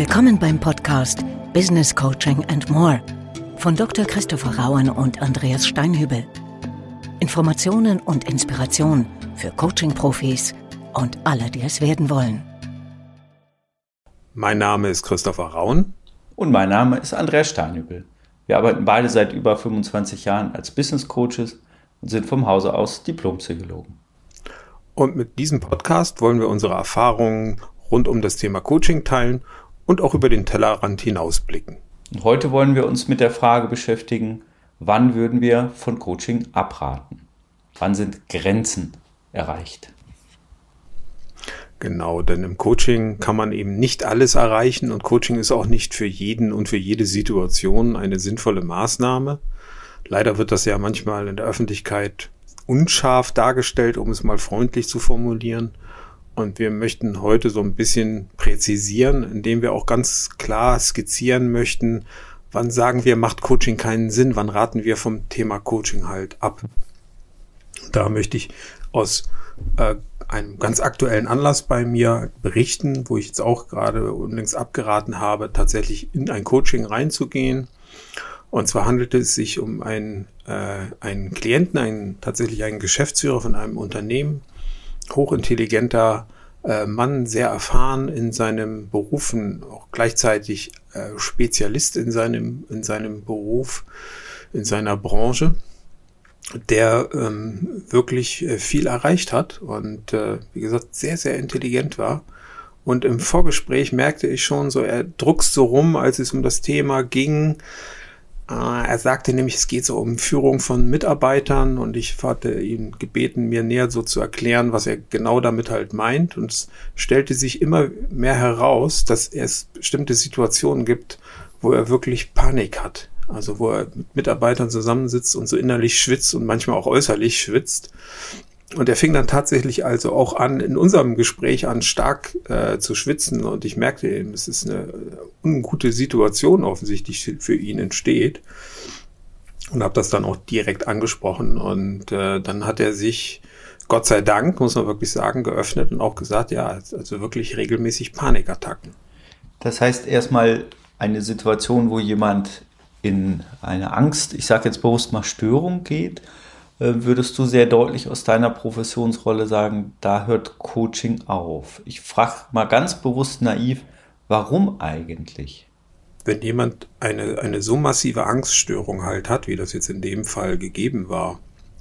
Willkommen beim Podcast Business Coaching and More von Dr. Christopher Rauen und Andreas Steinhübel. Informationen und Inspiration für Coaching-Profis und alle, die es werden wollen. Mein Name ist Christopher Rauen. Und mein Name ist Andreas Steinhübel. Wir arbeiten beide seit über 25 Jahren als Business Coaches und sind vom Hause aus Diplompsychologen. Und mit diesem Podcast wollen wir unsere Erfahrungen rund um das Thema Coaching teilen und auch über den Tellerrand hinausblicken. Und heute wollen wir uns mit der Frage beschäftigen, wann würden wir von Coaching abraten? Wann sind Grenzen erreicht? Genau, denn im Coaching kann man eben nicht alles erreichen und Coaching ist auch nicht für jeden und für jede Situation eine sinnvolle Maßnahme. Leider wird das ja manchmal in der Öffentlichkeit unscharf dargestellt, um es mal freundlich zu formulieren. Und wir möchten heute so ein bisschen präzisieren, indem wir auch ganz klar skizzieren möchten, wann sagen wir, macht Coaching keinen Sinn, wann raten wir vom Thema Coaching halt ab. Da möchte ich aus äh, einem ganz aktuellen Anlass bei mir berichten, wo ich jetzt auch gerade unlängst abgeraten habe, tatsächlich in ein Coaching reinzugehen. Und zwar handelt es sich um einen, äh, einen Klienten, einen, tatsächlich einen Geschäftsführer von einem Unternehmen, hochintelligenter äh, Mann, sehr erfahren in seinem Berufen, auch gleichzeitig äh, Spezialist in seinem, in seinem Beruf, in seiner Branche, der ähm, wirklich äh, viel erreicht hat und äh, wie gesagt sehr, sehr intelligent war. Und im Vorgespräch merkte ich schon so, er druckst so rum, als es um das Thema ging, er sagte nämlich, es geht so um Führung von Mitarbeitern und ich hatte ihn gebeten, mir näher so zu erklären, was er genau damit halt meint. Und es stellte sich immer mehr heraus, dass es bestimmte Situationen gibt, wo er wirklich Panik hat. Also wo er mit Mitarbeitern zusammensitzt und so innerlich schwitzt und manchmal auch äußerlich schwitzt. Und er fing dann tatsächlich also auch an, in unserem Gespräch an, stark äh, zu schwitzen. Und ich merkte eben, es ist eine ungute Situation offensichtlich für ihn entsteht. Und habe das dann auch direkt angesprochen. Und äh, dann hat er sich, Gott sei Dank, muss man wirklich sagen, geöffnet und auch gesagt, ja, also wirklich regelmäßig Panikattacken. Das heißt erstmal eine Situation, wo jemand in eine Angst, ich sage jetzt bewusst mal Störung geht äh, würdest du sehr deutlich aus deiner Professionsrolle sagen, da hört Coaching auf. Ich frage mal ganz bewusst naiv, warum eigentlich? Wenn jemand eine, eine so massive Angststörung halt hat, wie das jetzt in dem Fall gegeben war,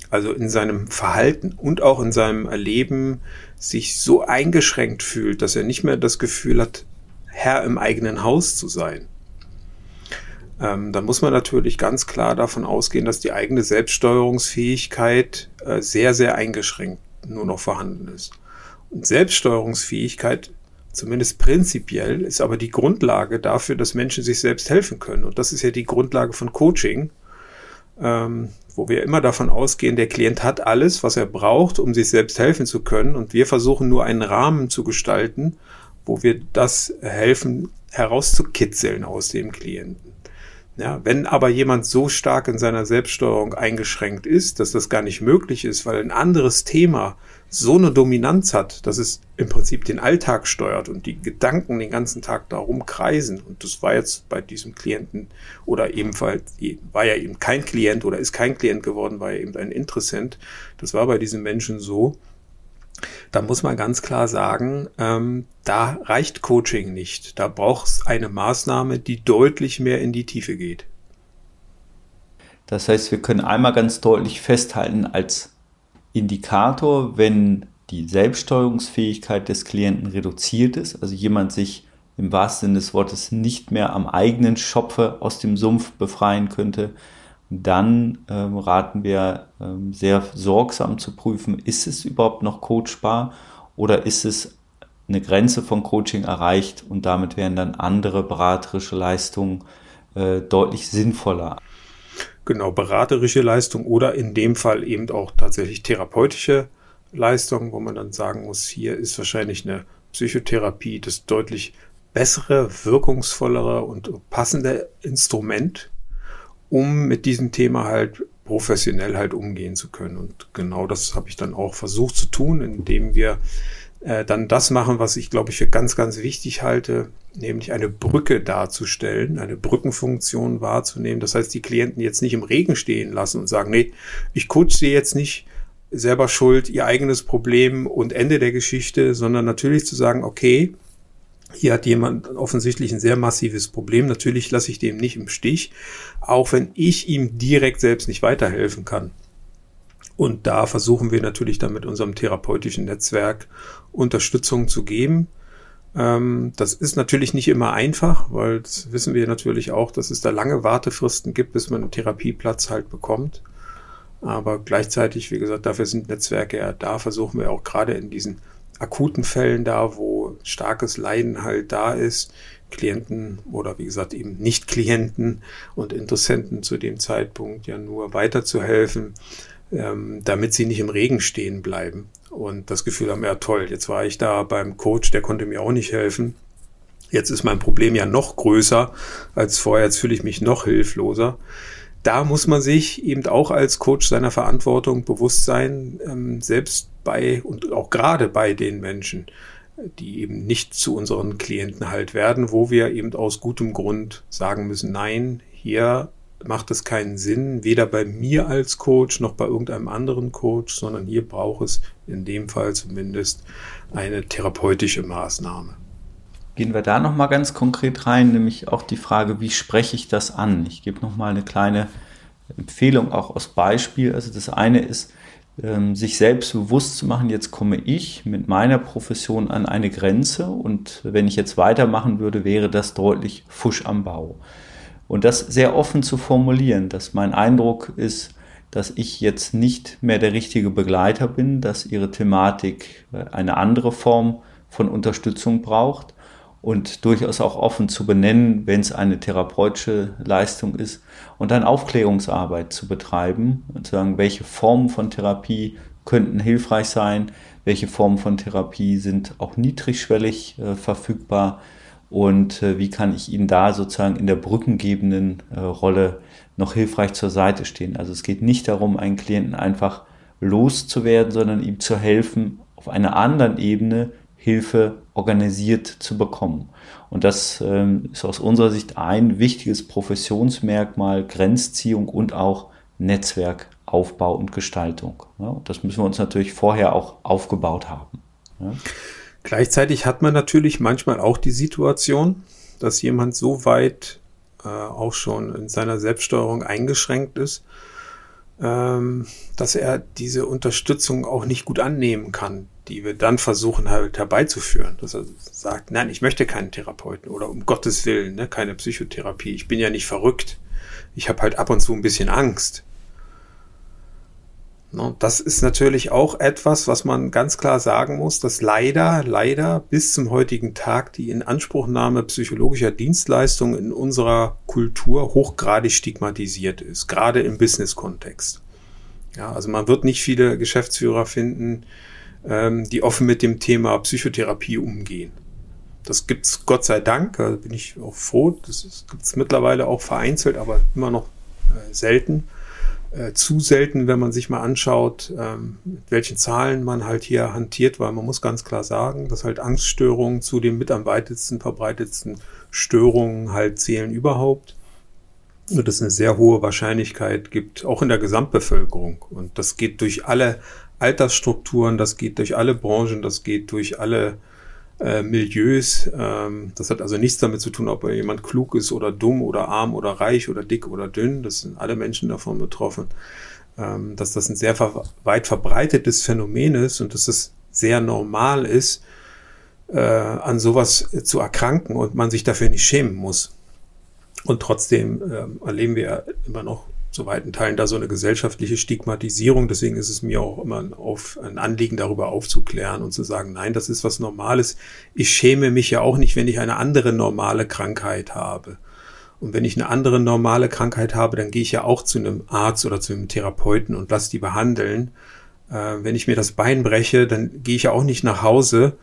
also in seinem Verhalten und auch in seinem Erleben sich so eingeschränkt fühlt, dass er nicht mehr das Gefühl hat, Herr im eigenen Haus zu sein, ähm, dann muss man natürlich ganz klar davon ausgehen, dass die eigene Selbststeuerungsfähigkeit äh, sehr, sehr eingeschränkt nur noch vorhanden ist. Und Selbststeuerungsfähigkeit, zumindest prinzipiell, ist aber die Grundlage dafür, dass Menschen sich selbst helfen können. Und das ist ja die Grundlage von Coaching, ähm, wo wir immer davon ausgehen, der Klient hat alles, was er braucht, um sich selbst helfen zu können. Und wir versuchen nur einen Rahmen zu gestalten, wo wir das helfen herauszukitzeln aus dem Klienten. Ja, wenn aber jemand so stark in seiner Selbststeuerung eingeschränkt ist, dass das gar nicht möglich ist, weil ein anderes Thema so eine Dominanz hat, dass es im Prinzip den Alltag steuert und die Gedanken den ganzen Tag darum kreisen. Und das war jetzt bei diesem Klienten oder ebenfalls, war ja eben kein Klient oder ist kein Klient geworden, war ja eben ein Interessent. Das war bei diesen Menschen so, da muss man ganz klar sagen, ähm, da reicht Coaching nicht. Da braucht es eine Maßnahme, die deutlich mehr in die Tiefe geht. Das heißt, wir können einmal ganz deutlich festhalten als Indikator, wenn die Selbststeuerungsfähigkeit des Klienten reduziert ist, also jemand sich im wahrsten Sinne des Wortes nicht mehr am eigenen Schopfe aus dem Sumpf befreien könnte, dann ähm, raten wir ähm, sehr sorgsam zu prüfen, ist es überhaupt noch coachbar oder ist es eine Grenze von Coaching erreicht und damit wären dann andere beraterische Leistungen äh, deutlich sinnvoller. Genau, beraterische Leistung oder in dem Fall eben auch tatsächlich therapeutische Leistung, wo man dann sagen muss, hier ist wahrscheinlich eine Psychotherapie das deutlich bessere, wirkungsvollere und passende Instrument um mit diesem Thema halt professionell halt umgehen zu können. Und genau das habe ich dann auch versucht zu tun, indem wir äh, dann das machen, was ich glaube ich für ganz, ganz wichtig halte, nämlich eine Brücke darzustellen, eine Brückenfunktion wahrzunehmen. Das heißt, die Klienten jetzt nicht im Regen stehen lassen und sagen, nee, ich coach sie jetzt nicht selber schuld, ihr eigenes Problem und Ende der Geschichte, sondern natürlich zu sagen, okay, hier hat jemand offensichtlich ein sehr massives Problem. Natürlich lasse ich dem nicht im Stich, auch wenn ich ihm direkt selbst nicht weiterhelfen kann. Und da versuchen wir natürlich dann mit unserem therapeutischen Netzwerk Unterstützung zu geben. Ähm, das ist natürlich nicht immer einfach, weil das wissen wir natürlich auch, dass es da lange Wartefristen gibt, bis man einen Therapieplatz halt bekommt. Aber gleichzeitig, wie gesagt, dafür sind Netzwerke ja da, versuchen wir auch gerade in diesen akuten Fällen da, wo starkes Leiden halt da ist, Klienten oder wie gesagt eben nicht Klienten und Interessenten zu dem Zeitpunkt ja nur weiterzuhelfen, ähm, damit sie nicht im Regen stehen bleiben und das Gefühl haben, ja toll, jetzt war ich da beim Coach, der konnte mir auch nicht helfen. Jetzt ist mein Problem ja noch größer als vorher, jetzt fühle ich mich noch hilfloser da muss man sich eben auch als Coach seiner Verantwortung bewusst sein, ähm, selbst bei und auch gerade bei den Menschen, die eben nicht zu unseren Klienten halt werden, wo wir eben aus gutem Grund sagen müssen, nein, hier macht es keinen Sinn, weder bei mir als Coach noch bei irgendeinem anderen Coach, sondern hier braucht es in dem Fall zumindest eine therapeutische Maßnahme. Gehen wir da nochmal ganz konkret rein, nämlich auch die Frage, wie spreche ich das an? Ich gebe nochmal eine kleine Empfehlung auch aus Beispiel. Also das eine ist, ähm, sich selbst bewusst zu machen, jetzt komme ich mit meiner Profession an eine Grenze und wenn ich jetzt weitermachen würde, wäre das deutlich Fusch am Bau. Und das sehr offen zu formulieren, dass mein Eindruck ist, dass ich jetzt nicht mehr der richtige Begleiter bin, dass ihre Thematik eine andere Form von Unterstützung braucht und durchaus auch offen zu benennen, wenn es eine therapeutische Leistung ist und dann Aufklärungsarbeit zu betreiben und zu sagen, welche Formen von Therapie könnten hilfreich sein, welche Formen von Therapie sind auch niedrigschwellig äh, verfügbar und äh, wie kann ich Ihnen da sozusagen in der brückengebenden äh, Rolle noch hilfreich zur Seite stehen. Also es geht nicht darum, einen Klienten einfach loszuwerden, sondern ihm zu helfen, auf einer anderen Ebene Hilfe organisiert zu bekommen. Und das ähm, ist aus unserer Sicht ein wichtiges Professionsmerkmal, Grenzziehung und auch Netzwerkaufbau und Gestaltung. Ja, das müssen wir uns natürlich vorher auch aufgebaut haben. Ja. Gleichzeitig hat man natürlich manchmal auch die Situation, dass jemand so weit äh, auch schon in seiner Selbststeuerung eingeschränkt ist, ähm, dass er diese Unterstützung auch nicht gut annehmen kann, die wir dann versuchen halt herbeizuführen. Dass er sagt, nein, ich möchte keinen Therapeuten oder um Gottes Willen, ne, keine Psychotherapie. Ich bin ja nicht verrückt. Ich habe halt ab und zu ein bisschen Angst. No, das ist natürlich auch etwas, was man ganz klar sagen muss, dass leider, leider bis zum heutigen Tag die Inanspruchnahme psychologischer Dienstleistungen in unserer Kultur hochgradig stigmatisiert ist, gerade im Business-Kontext. Ja, also man wird nicht viele Geschäftsführer finden, ähm, die offen mit dem Thema Psychotherapie umgehen. Das gibt's Gott sei Dank, da bin ich auch froh. Das gibt's mittlerweile auch vereinzelt, aber immer noch äh, selten. Äh, zu selten, wenn man sich mal anschaut, ähm, mit welchen Zahlen man halt hier hantiert, weil man muss ganz klar sagen, dass halt Angststörungen zu den mit am weitesten verbreitetsten Störungen halt zählen überhaupt. Und es eine sehr hohe Wahrscheinlichkeit gibt, auch in der Gesamtbevölkerung. Und das geht durch alle Altersstrukturen, das geht durch alle Branchen, das geht durch alle äh, Milieus. Ähm, das hat also nichts damit zu tun, ob jemand klug ist oder dumm oder arm oder reich oder dick oder dünn. Das sind alle Menschen davon betroffen. Ähm, dass das ein sehr ver weit verbreitetes Phänomen ist und dass es sehr normal ist, äh, an sowas zu erkranken und man sich dafür nicht schämen muss. Und trotzdem äh, erleben wir immer noch zu weiten Teilen da so eine gesellschaftliche Stigmatisierung. Deswegen ist es mir auch immer auf, ein Anliegen, darüber aufzuklären und zu sagen, nein, das ist was Normales. Ich schäme mich ja auch nicht, wenn ich eine andere normale Krankheit habe. Und wenn ich eine andere normale Krankheit habe, dann gehe ich ja auch zu einem Arzt oder zu einem Therapeuten und lasse die behandeln. Äh, wenn ich mir das Bein breche, dann gehe ich ja auch nicht nach Hause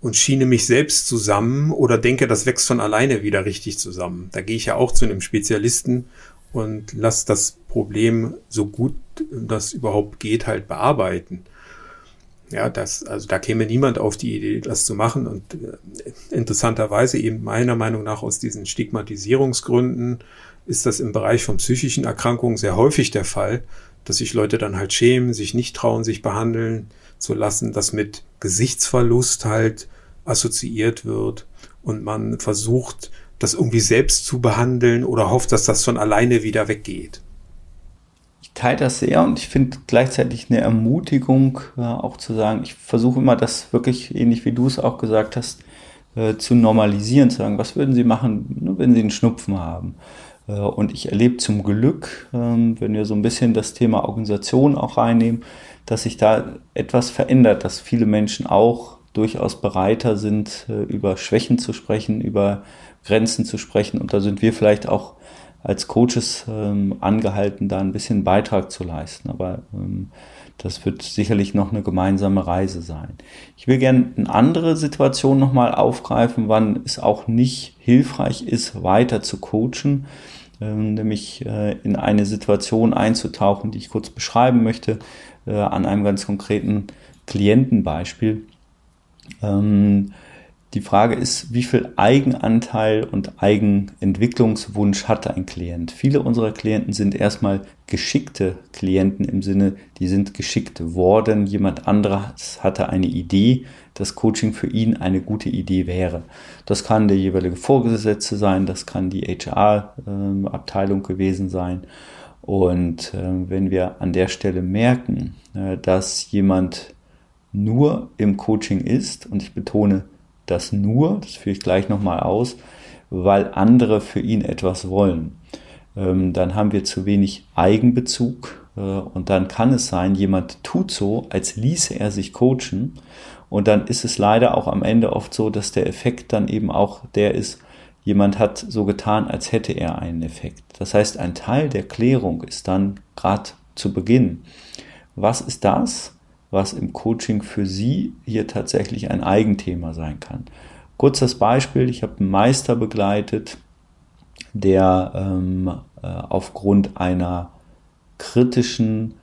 und schiene mich selbst zusammen oder denke, das wächst von alleine wieder richtig zusammen. Da gehe ich ja auch zu einem Spezialisten und lass das Problem so gut das überhaupt geht halt bearbeiten. Ja, das, also da käme niemand auf die Idee, das zu machen. Und äh, interessanterweise eben meiner Meinung nach aus diesen Stigmatisierungsgründen ist das im Bereich von psychischen Erkrankungen sehr häufig der Fall, dass sich Leute dann halt schämen, sich nicht trauen, sich behandeln zu lassen, dass mit Gesichtsverlust halt assoziiert wird und man versucht, das irgendwie selbst zu behandeln oder hofft, dass das von alleine wieder weggeht teile das sehr und ich finde gleichzeitig eine Ermutigung, äh, auch zu sagen, ich versuche immer das wirklich, ähnlich wie du es auch gesagt hast, äh, zu normalisieren, zu sagen, was würden Sie machen, ne, wenn Sie einen Schnupfen haben? Äh, und ich erlebe zum Glück, ähm, wenn wir so ein bisschen das Thema Organisation auch reinnehmen, dass sich da etwas verändert, dass viele Menschen auch durchaus bereiter sind, äh, über Schwächen zu sprechen, über Grenzen zu sprechen. Und da sind wir vielleicht auch als Coaches ähm, angehalten, da ein bisschen Beitrag zu leisten. Aber ähm, das wird sicherlich noch eine gemeinsame Reise sein. Ich will gerne eine andere Situation nochmal aufgreifen, wann es auch nicht hilfreich ist, weiter zu coachen, ähm, nämlich äh, in eine Situation einzutauchen, die ich kurz beschreiben möchte, äh, an einem ganz konkreten Klientenbeispiel. Ähm, die Frage ist, wie viel Eigenanteil und Eigenentwicklungswunsch hat ein Klient? Viele unserer Klienten sind erstmal geschickte Klienten im Sinne, die sind geschickt worden. Jemand anderes hatte eine Idee, dass Coaching für ihn eine gute Idee wäre. Das kann der jeweilige Vorgesetzte sein, das kann die HR-Abteilung gewesen sein. Und äh, wenn wir an der Stelle merken, äh, dass jemand nur im Coaching ist, und ich betone das nur, das führe ich gleich nochmal aus, weil andere für ihn etwas wollen. Ähm, dann haben wir zu wenig Eigenbezug äh, und dann kann es sein, jemand tut so, als ließe er sich coachen und dann ist es leider auch am Ende oft so, dass der Effekt dann eben auch der ist, jemand hat so getan, als hätte er einen Effekt. Das heißt, ein Teil der Klärung ist dann gerade zu Beginn. Was ist das? Was im Coaching für Sie hier tatsächlich ein Eigenthema sein kann. Kurzes Beispiel, ich habe einen Meister begleitet, der ähm, äh, aufgrund einer kritischen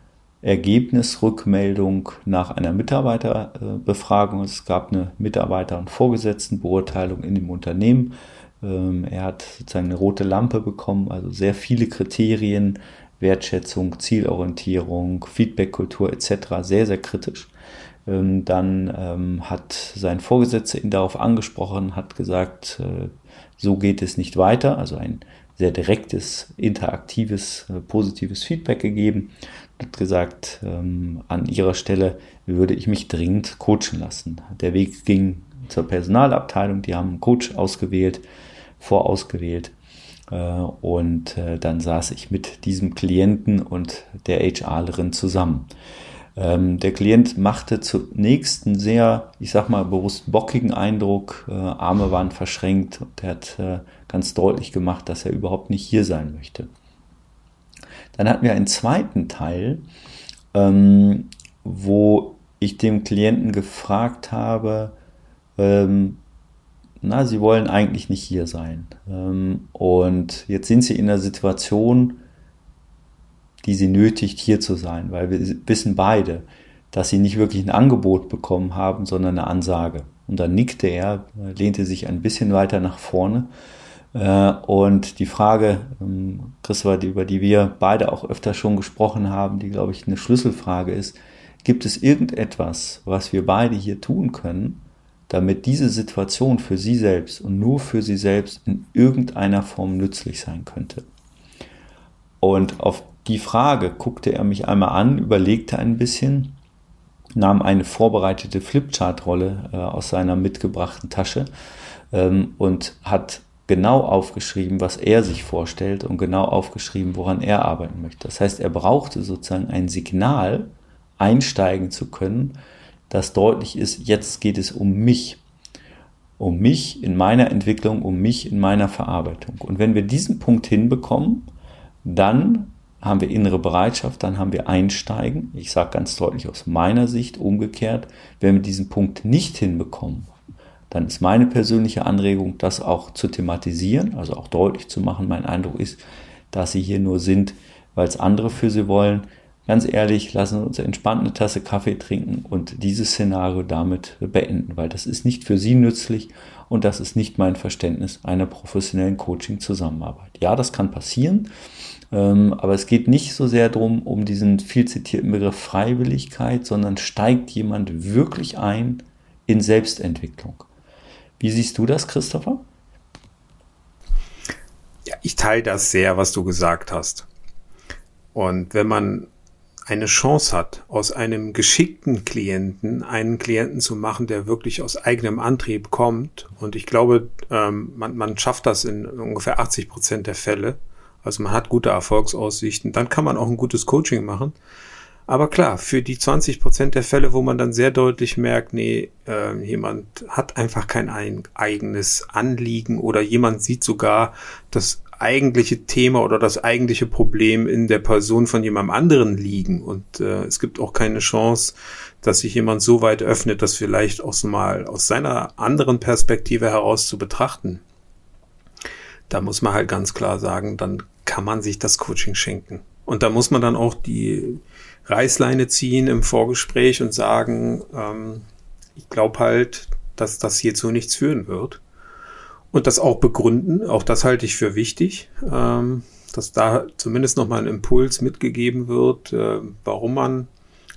Ergebnisrückmeldung nach einer Mitarbeiterbefragung, es gab eine Mitarbeiter- und Vorgesetztenbeurteilung in dem Unternehmen, ähm, er hat sozusagen eine rote Lampe bekommen, also sehr viele Kriterien Wertschätzung, Zielorientierung, Feedbackkultur etc. sehr, sehr kritisch. Ähm, dann ähm, hat sein Vorgesetzter ihn darauf angesprochen, hat gesagt, äh, so geht es nicht weiter, also ein sehr direktes, interaktives, äh, positives Feedback gegeben. Hat gesagt, ähm, an ihrer Stelle würde ich mich dringend coachen lassen. Der Weg ging zur Personalabteilung, die haben einen Coach ausgewählt, vorausgewählt äh, und äh, dann saß ich mit diesem Klienten und der HRlerin zusammen. Ähm, der Klient machte zunächst einen sehr, ich sag mal, bewusst bockigen Eindruck. Äh, Arme waren verschränkt und er hat ganz deutlich gemacht, dass er überhaupt nicht hier sein möchte. Dann hatten wir einen zweiten Teil, ähm, wo ich dem Klienten gefragt habe, ähm, na, sie wollen eigentlich nicht hier sein. Ähm, und jetzt sind sie in einer Situation, die sie nötigt, hier zu sein, weil wir wissen beide, dass sie nicht wirklich ein Angebot bekommen haben, sondern eine Ansage. Und dann nickte er, lehnte sich ein bisschen weiter nach vorne. Äh, und die Frage, ähm, Christopher, über die wir beide auch öfter schon gesprochen haben, die, glaube ich, eine Schlüsselfrage ist, gibt es irgendetwas, was wir beide hier tun können, damit diese Situation für sie selbst und nur für sie selbst in irgendeiner Form nützlich sein könnte. Und auf die Frage guckte er mich einmal an, überlegte ein bisschen, nahm eine vorbereitete Flipchart-Rolle äh, aus seiner mitgebrachten Tasche ähm, und hat genau aufgeschrieben, was er sich vorstellt und genau aufgeschrieben, woran er arbeiten möchte. Das heißt, er brauchte sozusagen ein Signal, einsteigen zu können, dass deutlich ist, jetzt geht es um mich. Um mich in meiner Entwicklung, um mich in meiner Verarbeitung. Und wenn wir diesen Punkt hinbekommen, dann haben wir innere Bereitschaft, dann haben wir Einsteigen. Ich sage ganz deutlich aus meiner Sicht umgekehrt, wenn wir diesen Punkt nicht hinbekommen, dann ist meine persönliche Anregung, das auch zu thematisieren, also auch deutlich zu machen. Mein Eindruck ist, dass sie hier nur sind, weil es andere für sie wollen ganz ehrlich, lassen uns entspannt eine Tasse Kaffee trinken und dieses Szenario damit beenden, weil das ist nicht für Sie nützlich und das ist nicht mein Verständnis einer professionellen Coaching-Zusammenarbeit. Ja, das kann passieren, ähm, aber es geht nicht so sehr darum, um diesen viel zitierten Begriff Freiwilligkeit, sondern steigt jemand wirklich ein in Selbstentwicklung. Wie siehst du das, Christopher? Ja, ich teile das sehr, was du gesagt hast. Und wenn man eine Chance hat, aus einem geschickten Klienten einen Klienten zu machen, der wirklich aus eigenem Antrieb kommt. Und ich glaube, ähm, man, man schafft das in ungefähr 80 Prozent der Fälle. Also man hat gute Erfolgsaussichten. Dann kann man auch ein gutes Coaching machen. Aber klar, für die 20 Prozent der Fälle, wo man dann sehr deutlich merkt, nee, äh, jemand hat einfach kein ein, eigenes Anliegen oder jemand sieht sogar das eigentliche Thema oder das eigentliche Problem in der Person von jemandem anderen liegen. Und äh, es gibt auch keine Chance, dass sich jemand so weit öffnet, das vielleicht auch mal aus seiner anderen Perspektive heraus zu betrachten. Da muss man halt ganz klar sagen, dann kann man sich das Coaching schenken. Und da muss man dann auch die Reißleine ziehen im Vorgespräch und sagen, ähm, ich glaube halt, dass das hier zu nichts führen wird und das auch begründen. Auch das halte ich für wichtig, ähm, dass da zumindest nochmal ein Impuls mitgegeben wird, äh, warum man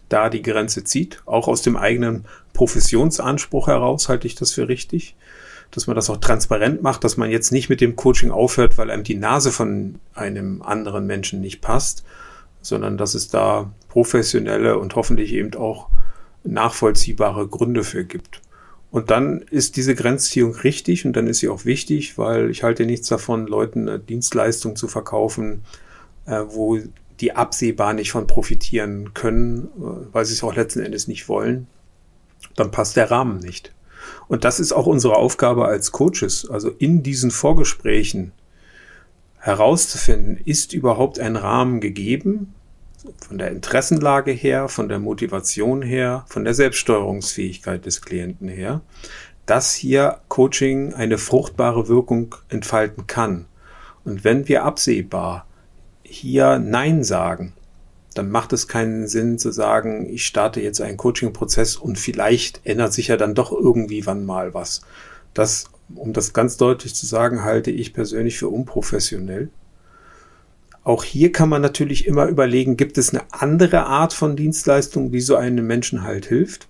da die Grenze zieht. Auch aus dem eigenen Professionsanspruch heraus halte ich das für richtig, dass man das auch transparent macht, dass man jetzt nicht mit dem Coaching aufhört, weil einem die Nase von einem anderen Menschen nicht passt, sondern dass es da professionelle und hoffentlich eben auch nachvollziehbare Gründe für gibt. Und dann ist diese Grenzziehung richtig und dann ist sie auch wichtig, weil ich halte nichts davon, Leuten eine Dienstleistung zu verkaufen, äh, wo die absehbar nicht von profitieren können, äh, weil sie es auch letzten Endes nicht wollen. Dann passt der Rahmen nicht. Und das ist auch unsere Aufgabe als Coaches, also in diesen Vorgesprächen herauszufinden, ist überhaupt ein Rahmen gegeben, von der Interessenlage her, von der Motivation her, von der Selbststeuerungsfähigkeit des Klienten her, dass hier Coaching eine fruchtbare Wirkung entfalten kann. Und wenn wir absehbar hier Nein sagen, dann macht es keinen Sinn zu sagen, ich starte jetzt einen Coaching-Prozess und vielleicht ändert sich ja dann doch irgendwie wann mal was. Das, um das ganz deutlich zu sagen, halte ich persönlich für unprofessionell. Auch hier kann man natürlich immer überlegen, gibt es eine andere Art von Dienstleistung, die so einem Menschen halt hilft?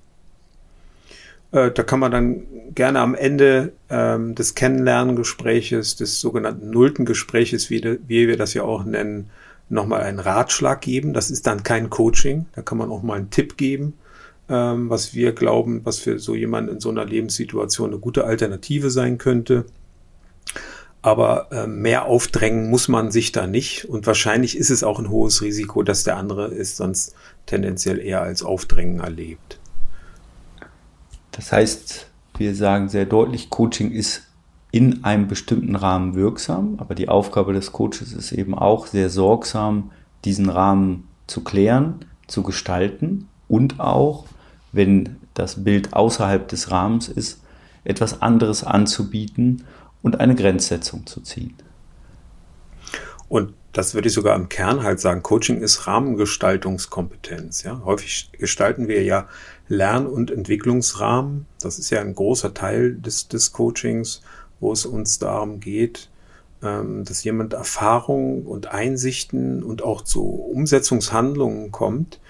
Äh, da kann man dann gerne am Ende ähm, des Kennenlerngespräches, des sogenannten nullten Gespräches, wie, de, wie wir das ja auch nennen, nochmal einen Ratschlag geben. Das ist dann kein Coaching. Da kann man auch mal einen Tipp geben, ähm, was wir glauben, was für so jemanden in so einer Lebenssituation eine gute Alternative sein könnte. Aber äh, mehr aufdrängen muss man sich da nicht. Und wahrscheinlich ist es auch ein hohes Risiko, dass der andere es sonst tendenziell eher als Aufdrängen erlebt. Das heißt, wir sagen sehr deutlich, Coaching ist in einem bestimmten Rahmen wirksam, aber die Aufgabe des Coaches ist eben auch sehr sorgsam, diesen Rahmen zu klären, zu gestalten und auch, wenn das Bild außerhalb des Rahmens ist, etwas anderes anzubieten und eine Grenzsetzung zu ziehen. Und das würde ich sogar im Kern halt sagen. Coaching ist Rahmengestaltungskompetenz. Ja? Häufig gestalten wir ja Lern- und Entwicklungsrahmen. Das ist ja ein großer Teil des, des Coachings, wo es uns darum geht, ähm, dass jemand Erfahrungen und Einsichten und auch zu Umsetzungshandlungen kommt,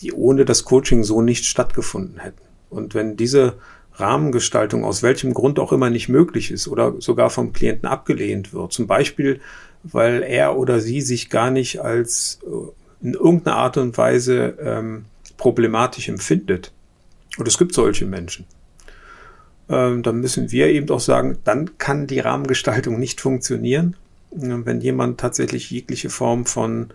die ohne das Coaching so nicht stattgefunden hätten. Und wenn diese Rahmengestaltung aus welchem Grund auch immer nicht möglich ist oder sogar vom Klienten abgelehnt wird. Zum Beispiel, weil er oder sie sich gar nicht als äh, in irgendeiner Art und Weise ähm, problematisch empfindet. Und es gibt solche Menschen. Ähm, dann müssen wir eben auch sagen, dann kann die Rahmengestaltung nicht funktionieren. Wenn jemand tatsächlich jegliche Form von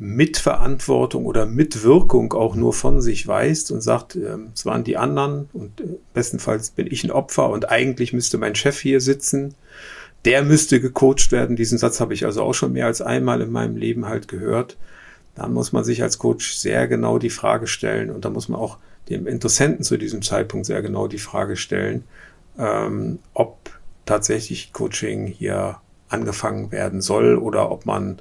Mitverantwortung oder Mitwirkung auch nur von sich weist und sagt, äh, es waren die anderen und äh, bestenfalls bin ich ein Opfer und eigentlich müsste mein Chef hier sitzen. Der müsste gecoacht werden. Diesen Satz habe ich also auch schon mehr als einmal in meinem Leben halt gehört. Dann muss man sich als Coach sehr genau die Frage stellen und da muss man auch dem Interessenten zu diesem Zeitpunkt sehr genau die Frage stellen, ähm, ob tatsächlich Coaching hier angefangen werden soll oder ob man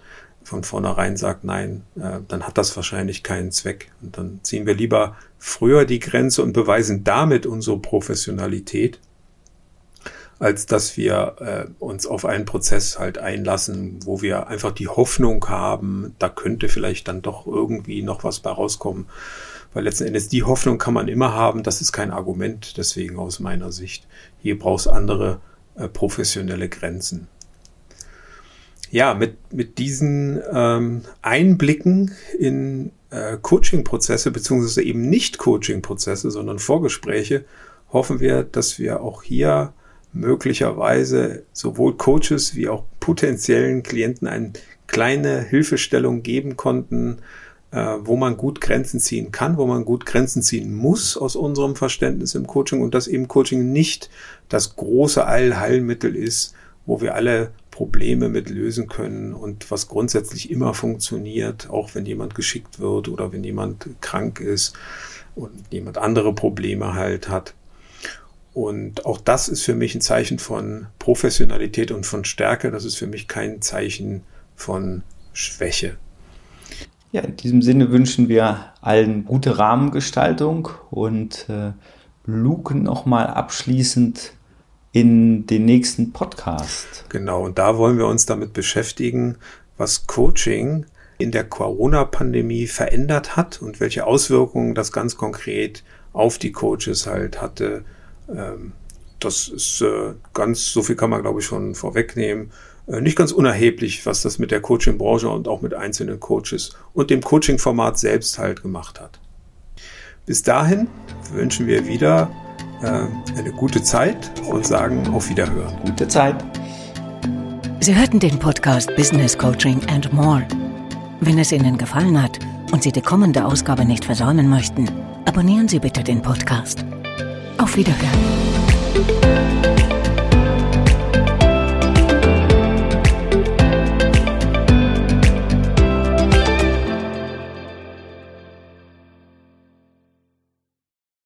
von vornherein sagt, nein, äh, dann hat das wahrscheinlich keinen Zweck. Und dann ziehen wir lieber früher die Grenze und beweisen damit unsere Professionalität, als dass wir äh, uns auf einen Prozess halt einlassen, wo wir einfach die Hoffnung haben, da könnte vielleicht dann doch irgendwie noch was bei rauskommen. Weil letzten Endes die Hoffnung kann man immer haben, das ist kein Argument, deswegen aus meiner Sicht. Hier brauchst andere äh, professionelle Grenzen ja, mit, mit diesen ähm, Einblicken in äh, Coaching-Prozesse, beziehungsweise eben nicht Coaching-Prozesse, sondern Vorgespräche, hoffen wir, dass wir auch hier möglicherweise sowohl Coaches wie auch potenziellen Klienten eine kleine Hilfestellung geben konnten, äh, wo man gut Grenzen ziehen kann, wo man gut Grenzen ziehen muss aus unserem Verständnis im Coaching und dass eben Coaching nicht das große Allheilmittel ist, wo wir alle Probleme mit lösen können und was grundsätzlich immer funktioniert, auch wenn jemand geschickt wird oder wenn jemand krank ist und jemand andere Probleme halt hat. Und auch das ist für mich ein Zeichen von Professionalität und von Stärke. Das ist für mich kein Zeichen von Schwäche. Ja, in diesem Sinne wünschen wir allen gute Rahmengestaltung und äh, luken nochmal abschließend in den nächsten Podcast. Genau, und da wollen wir uns damit beschäftigen, was Coaching in der Corona-Pandemie verändert hat und welche Auswirkungen das ganz konkret auf die Coaches halt hatte. Ähm, das ist äh, ganz, so viel kann man glaube ich schon vorwegnehmen. Äh, nicht ganz unerheblich, was das mit der Coaching-Branche und auch mit einzelnen Coaches und dem Coaching-Format selbst halt gemacht hat. Bis dahin wünschen wir wieder äh, eine gute Zeit und sagen auf Wiederhören. Gute Zeit. Sie hörten den Podcast Business Coaching and More. Wenn es Ihnen gefallen hat und Sie die kommende Ausgabe nicht versäumen möchten, abonnieren Sie bitte den Podcast. Auf Wiederhören.